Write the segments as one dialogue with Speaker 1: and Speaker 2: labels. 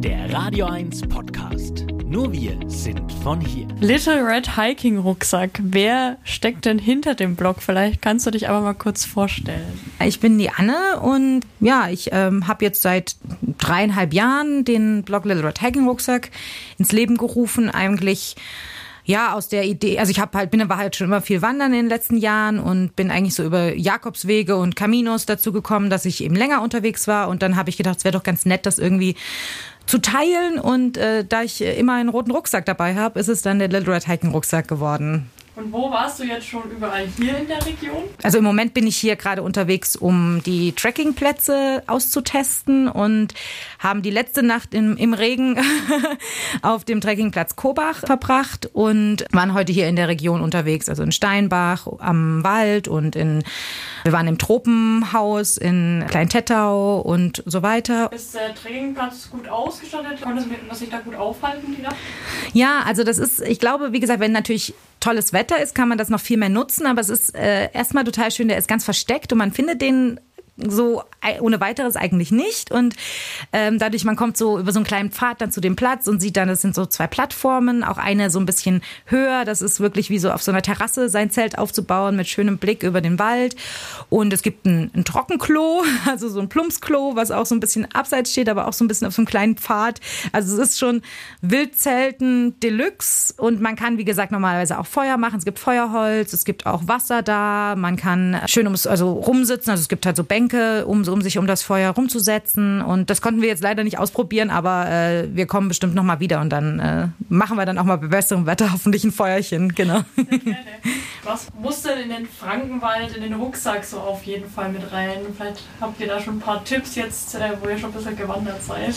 Speaker 1: Der Radio 1 Podcast. Nur wir sind von hier.
Speaker 2: Little Red Hiking Rucksack. Wer steckt denn hinter dem Blog? Vielleicht kannst du dich aber mal kurz vorstellen.
Speaker 3: Ich bin die Anne und ja, ich ähm, habe jetzt seit dreieinhalb Jahren den Blog Little Red Hiking Rucksack ins Leben gerufen. Eigentlich ja, aus der Idee, also ich habe halt, bin aber halt schon immer viel wandern in den letzten Jahren und bin eigentlich so über Jakobswege und Caminos dazu gekommen, dass ich eben länger unterwegs war und dann habe ich gedacht, es wäre doch ganz nett, das irgendwie zu teilen und äh, da ich immer einen roten Rucksack dabei habe, ist es dann der Little Red Hiking Rucksack geworden.
Speaker 2: Und wo warst du jetzt schon überall hier in der Region?
Speaker 3: Also im Moment bin ich hier gerade unterwegs, um die Trekkingplätze auszutesten und haben die letzte Nacht im, im Regen auf dem Trekkingplatz Kobach verbracht und waren heute hier in der Region unterwegs, also in Steinbach am Wald und in wir waren im Tropenhaus in Klein-Tettau und so weiter.
Speaker 2: Ist der Trekkingplatz gut ausgestattet? Konnte man sich da gut aufhalten die Nacht?
Speaker 3: Ja, also das ist, ich glaube, wie gesagt, wenn natürlich tolles Wetter ist, kann man das noch viel mehr nutzen. Aber es ist äh, erstmal total schön, der ist ganz versteckt und man findet den so ohne weiteres eigentlich nicht. Und ähm, dadurch, man kommt so über so einen kleinen Pfad dann zu dem Platz und sieht dann, es sind so zwei Plattformen, auch eine so ein bisschen höher. Das ist wirklich wie so auf so einer Terrasse sein Zelt aufzubauen mit schönem Blick über den Wald. Und es gibt ein, ein Trockenklo, also so ein Plumpsklo, was auch so ein bisschen abseits steht, aber auch so ein bisschen auf so einem kleinen Pfad. Also es ist schon Wildzelten Deluxe und man kann, wie gesagt, normalerweise auch Feuer machen. Es gibt Feuerholz, es gibt auch Wasser da, man kann schön ums, also rumsitzen, also es gibt halt so Bänke Bänke, um, um sich um das Feuer rumzusetzen. Und das konnten wir jetzt leider nicht ausprobieren, aber äh, wir kommen bestimmt noch mal wieder und dann äh, machen wir dann auch mal bei besserem Wetter hoffentlich ein Feuerchen. Genau.
Speaker 2: Was muss denn in den Frankenwald, in den Rucksack so auf jeden Fall mit rein? Vielleicht habt ihr da schon ein paar Tipps jetzt, äh, wo ihr schon ein bisschen gewandert seid.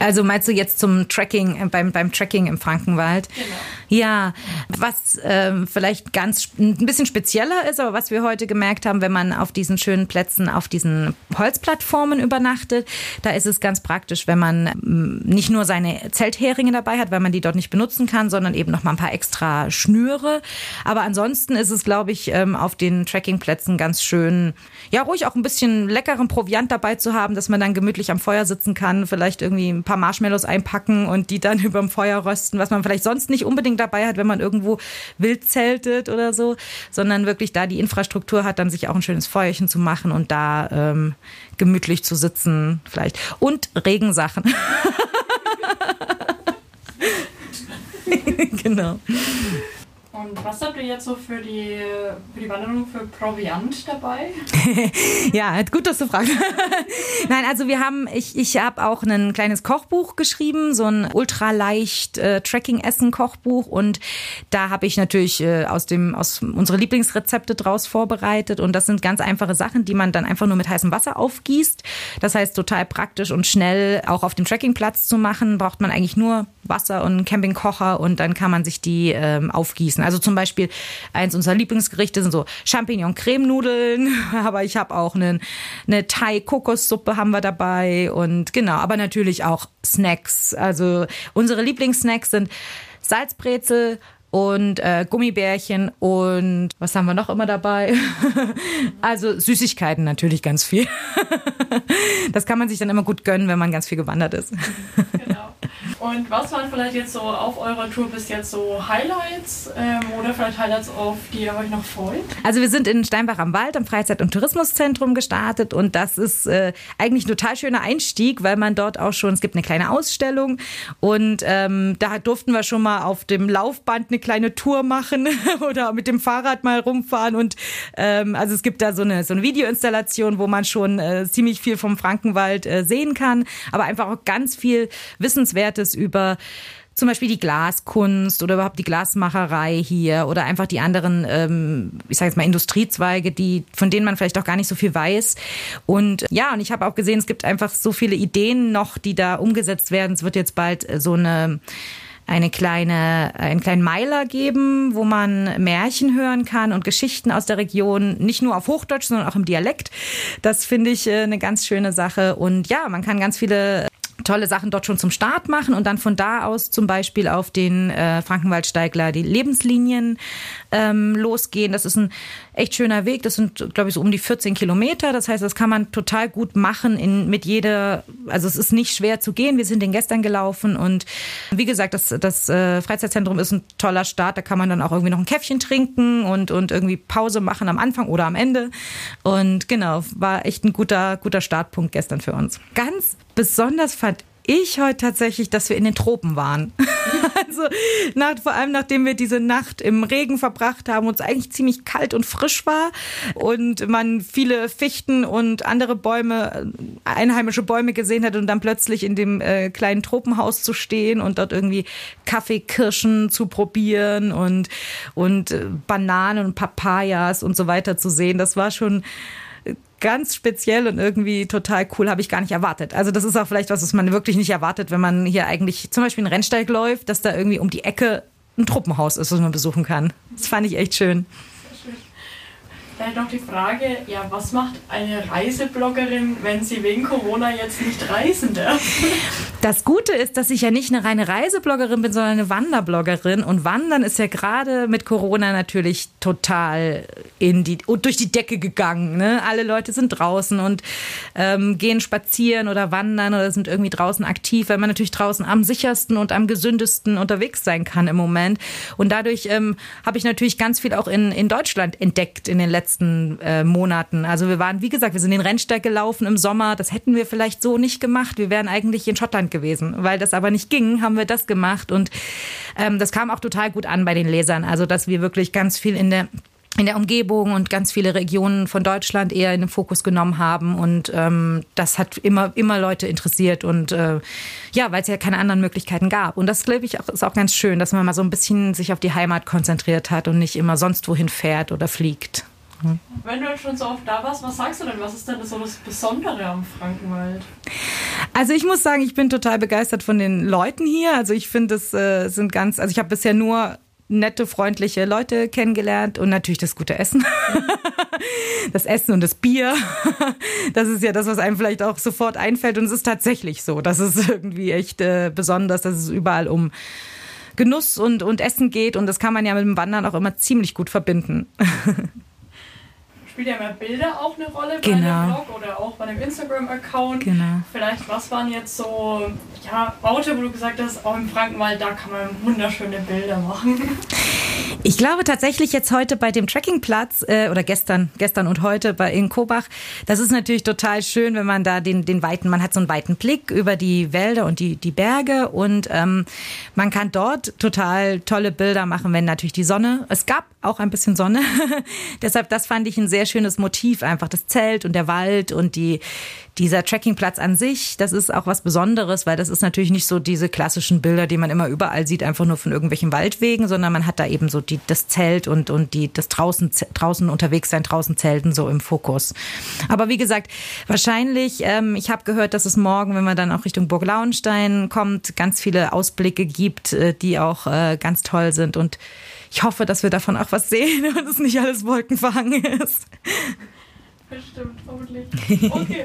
Speaker 3: Also meinst du jetzt zum Tracking, äh, beim, beim Tracking im Frankenwald?
Speaker 2: Genau.
Speaker 3: Ja, was ähm, vielleicht ganz ein bisschen spezieller ist, aber was wir heute gemerkt haben, wenn man auf diesen schönen Plätzen, auf diesen Holzplattformen übernachtet, da ist es ganz praktisch, wenn man ähm, nicht nur seine Zeltheringe dabei hat, weil man die dort nicht benutzen kann, sondern eben noch mal ein paar extra Schnüre. Aber ansonsten ist es, glaube ich, ähm, auf den Trekkingplätzen ganz schön, ja, ruhig auch ein bisschen leckeren Proviant dabei zu haben, dass man dann gemütlich am Feuer sitzen kann, vielleicht irgendwie ein paar Marshmallows einpacken und die dann überm Feuer rösten, was man vielleicht sonst nicht unbedingt dabei hat, wenn man irgendwo wild zeltet oder so, sondern wirklich da die Infrastruktur hat, dann sich auch ein schönes Feuerchen zu machen und da ähm, gemütlich zu sitzen vielleicht. Und Regensachen. genau.
Speaker 2: Und was habt ihr jetzt so für die, für die Wanderung für Proviant dabei?
Speaker 3: ja, gut, dass du fragst. Nein, also wir haben, ich, ich habe auch ein kleines Kochbuch geschrieben, so ein ultraleicht äh, Tracking-Essen-Kochbuch und da habe ich natürlich äh, aus dem aus unsere Lieblingsrezepte draus vorbereitet und das sind ganz einfache Sachen, die man dann einfach nur mit heißem Wasser aufgießt. Das heißt total praktisch und schnell auch auf dem Trackingplatz zu machen, braucht man eigentlich nur Wasser und einen Campingkocher und dann kann man sich die ähm, aufgießen. Also zum Beispiel eins unserer Lieblingsgerichte sind so Champignon-Cremenudeln, aber ich habe auch eine, eine Thai-Kokossuppe haben wir dabei und genau, aber natürlich auch Snacks. Also unsere Lieblingssnacks sind Salzbrezel, und äh, Gummibärchen und was haben wir noch immer dabei? also Süßigkeiten natürlich ganz viel. das kann man sich dann immer gut gönnen, wenn man ganz viel gewandert ist.
Speaker 2: Und was waren vielleicht jetzt so auf eurer Tour bis jetzt so Highlights ähm, oder vielleicht Highlights, auf die ihr euch noch freut?
Speaker 3: Also wir sind in Steinbach am Wald am Freizeit- und Tourismuszentrum gestartet und das ist äh, eigentlich ein total schöner Einstieg, weil man dort auch schon, es gibt eine kleine Ausstellung und ähm, da durften wir schon mal auf dem Laufband eine kleine Tour machen oder mit dem Fahrrad mal rumfahren und ähm, also es gibt da so eine, so eine Videoinstallation, wo man schon äh, ziemlich viel vom Frankenwald äh, sehen kann, aber einfach auch ganz viel Wissenswertes über zum Beispiel die Glaskunst oder überhaupt die Glasmacherei hier oder einfach die anderen, ähm, ich sage jetzt mal Industriezweige, die von denen man vielleicht auch gar nicht so viel weiß. Und ja, und ich habe auch gesehen, es gibt einfach so viele Ideen noch, die da umgesetzt werden. Es wird jetzt bald äh, so eine eine kleine, einen kleinen Meiler geben, wo man Märchen hören kann und Geschichten aus der Region, nicht nur auf Hochdeutsch, sondern auch im Dialekt. Das finde ich äh, eine ganz schöne Sache. Und ja, man kann ganz viele tolle Sachen dort schon zum Start machen und dann von da aus zum Beispiel auf den äh, Frankenwaldsteigler die Lebenslinien ähm, losgehen. Das ist ein echt schöner Weg. Das sind, glaube ich, so um die 14 Kilometer. Das heißt, das kann man total gut machen in, mit jeder, also es ist nicht schwer zu gehen. Wir sind den gestern gelaufen und wie gesagt, das, das äh, Freizeitzentrum ist ein toller Start. Da kann man dann auch irgendwie noch ein Käffchen trinken und, und irgendwie Pause machen am Anfang oder am Ende. Und genau, war echt ein guter, guter Startpunkt gestern für uns. Ganz besonders fand ich heute tatsächlich, dass wir in den Tropen waren. also nach, vor allem nachdem wir diese Nacht im Regen verbracht haben und es eigentlich ziemlich kalt und frisch war und man viele Fichten und andere Bäume, einheimische Bäume gesehen hat und dann plötzlich in dem äh, kleinen Tropenhaus zu stehen und dort irgendwie Kaffeekirschen zu probieren und, und äh, Bananen und Papayas und so weiter zu sehen. Das war schon ganz speziell und irgendwie total cool, habe ich gar nicht erwartet. Also das ist auch vielleicht was, was man wirklich nicht erwartet, wenn man hier eigentlich zum Beispiel einen Rennsteig läuft, dass da irgendwie um die Ecke ein Truppenhaus ist, was man besuchen kann. Das fand ich echt schön.
Speaker 2: Vielleicht noch die Frage, ja, was macht eine Reisebloggerin, wenn sie wegen Corona jetzt nicht reisen darf?
Speaker 3: Das Gute ist, dass ich ja nicht eine reine Reisebloggerin bin, sondern eine Wanderbloggerin. Und Wandern ist ja gerade mit Corona natürlich total in die, durch die Decke gegangen. Ne? Alle Leute sind draußen und ähm, gehen spazieren oder wandern oder sind irgendwie draußen aktiv, weil man natürlich draußen am sichersten und am gesündesten unterwegs sein kann im Moment. Und dadurch ähm, habe ich natürlich ganz viel auch in, in Deutschland entdeckt in den letzten letzten äh, Monaten. Also wir waren, wie gesagt, wir sind den Rennsteig gelaufen im Sommer. Das hätten wir vielleicht so nicht gemacht. Wir wären eigentlich in Schottland gewesen. Weil das aber nicht ging, haben wir das gemacht. Und ähm, das kam auch total gut an bei den Lesern. Also dass wir wirklich ganz viel in der in der Umgebung und ganz viele Regionen von Deutschland eher in den Fokus genommen haben. Und ähm, das hat immer, immer Leute interessiert. Und äh, ja, weil es ja keine anderen Möglichkeiten gab. Und das, glaube ich, auch, ist auch ganz schön, dass man mal so ein bisschen sich auf die Heimat konzentriert hat und nicht immer sonst wohin fährt oder fliegt.
Speaker 2: Wenn du schon so oft da warst, was sagst du denn? Was ist denn so das Besondere am Frankenwald?
Speaker 3: Also ich muss sagen, ich bin total begeistert von den Leuten hier. Also ich finde, es äh, sind ganz, also ich habe bisher nur nette, freundliche Leute kennengelernt und natürlich das gute Essen. das Essen und das Bier. Das ist ja das, was einem vielleicht auch sofort einfällt. Und es ist tatsächlich so. Das ist irgendwie echt äh, besonders, dass es überall um Genuss und, und Essen geht. Und das kann man ja mit dem Wandern auch immer ziemlich gut verbinden.
Speaker 2: spielt ja immer Bilder auch eine Rolle
Speaker 3: genau.
Speaker 2: bei dem Blog oder auch bei dem Instagram-Account.
Speaker 3: Genau.
Speaker 2: Vielleicht, was waren jetzt so ja, Orte, wo du gesagt hast, auch im Frankenwald, da kann man wunderschöne Bilder machen?
Speaker 3: Ich glaube tatsächlich jetzt heute bei dem Trekkingplatz äh, oder gestern, gestern und heute bei in Kobach, das ist natürlich total schön, wenn man da den, den weiten, man hat so einen weiten Blick über die Wälder und die, die Berge und ähm, man kann dort total tolle Bilder machen, wenn natürlich die Sonne, es gab auch ein bisschen Sonne, deshalb das fand ich ein sehr schönes Motiv, einfach das Zelt und der Wald und die, dieser Trekkingplatz an sich, das ist auch was Besonderes, weil das ist natürlich nicht so diese klassischen Bilder, die man immer überall sieht, einfach nur von irgendwelchen Waldwegen, sondern man hat da eben so die, das Zelt und, und die, das draußen, draußen unterwegs sein, draußen zelten so im Fokus. Aber wie gesagt, wahrscheinlich, ähm, ich habe gehört, dass es morgen, wenn man dann auch Richtung Burg Lauenstein kommt, ganz viele Ausblicke gibt, äh, die auch äh, ganz toll sind und ich hoffe, dass wir davon auch was sehen und es nicht alles wolkenverhangen ist.
Speaker 2: Bestimmt, hoffentlich. Okay.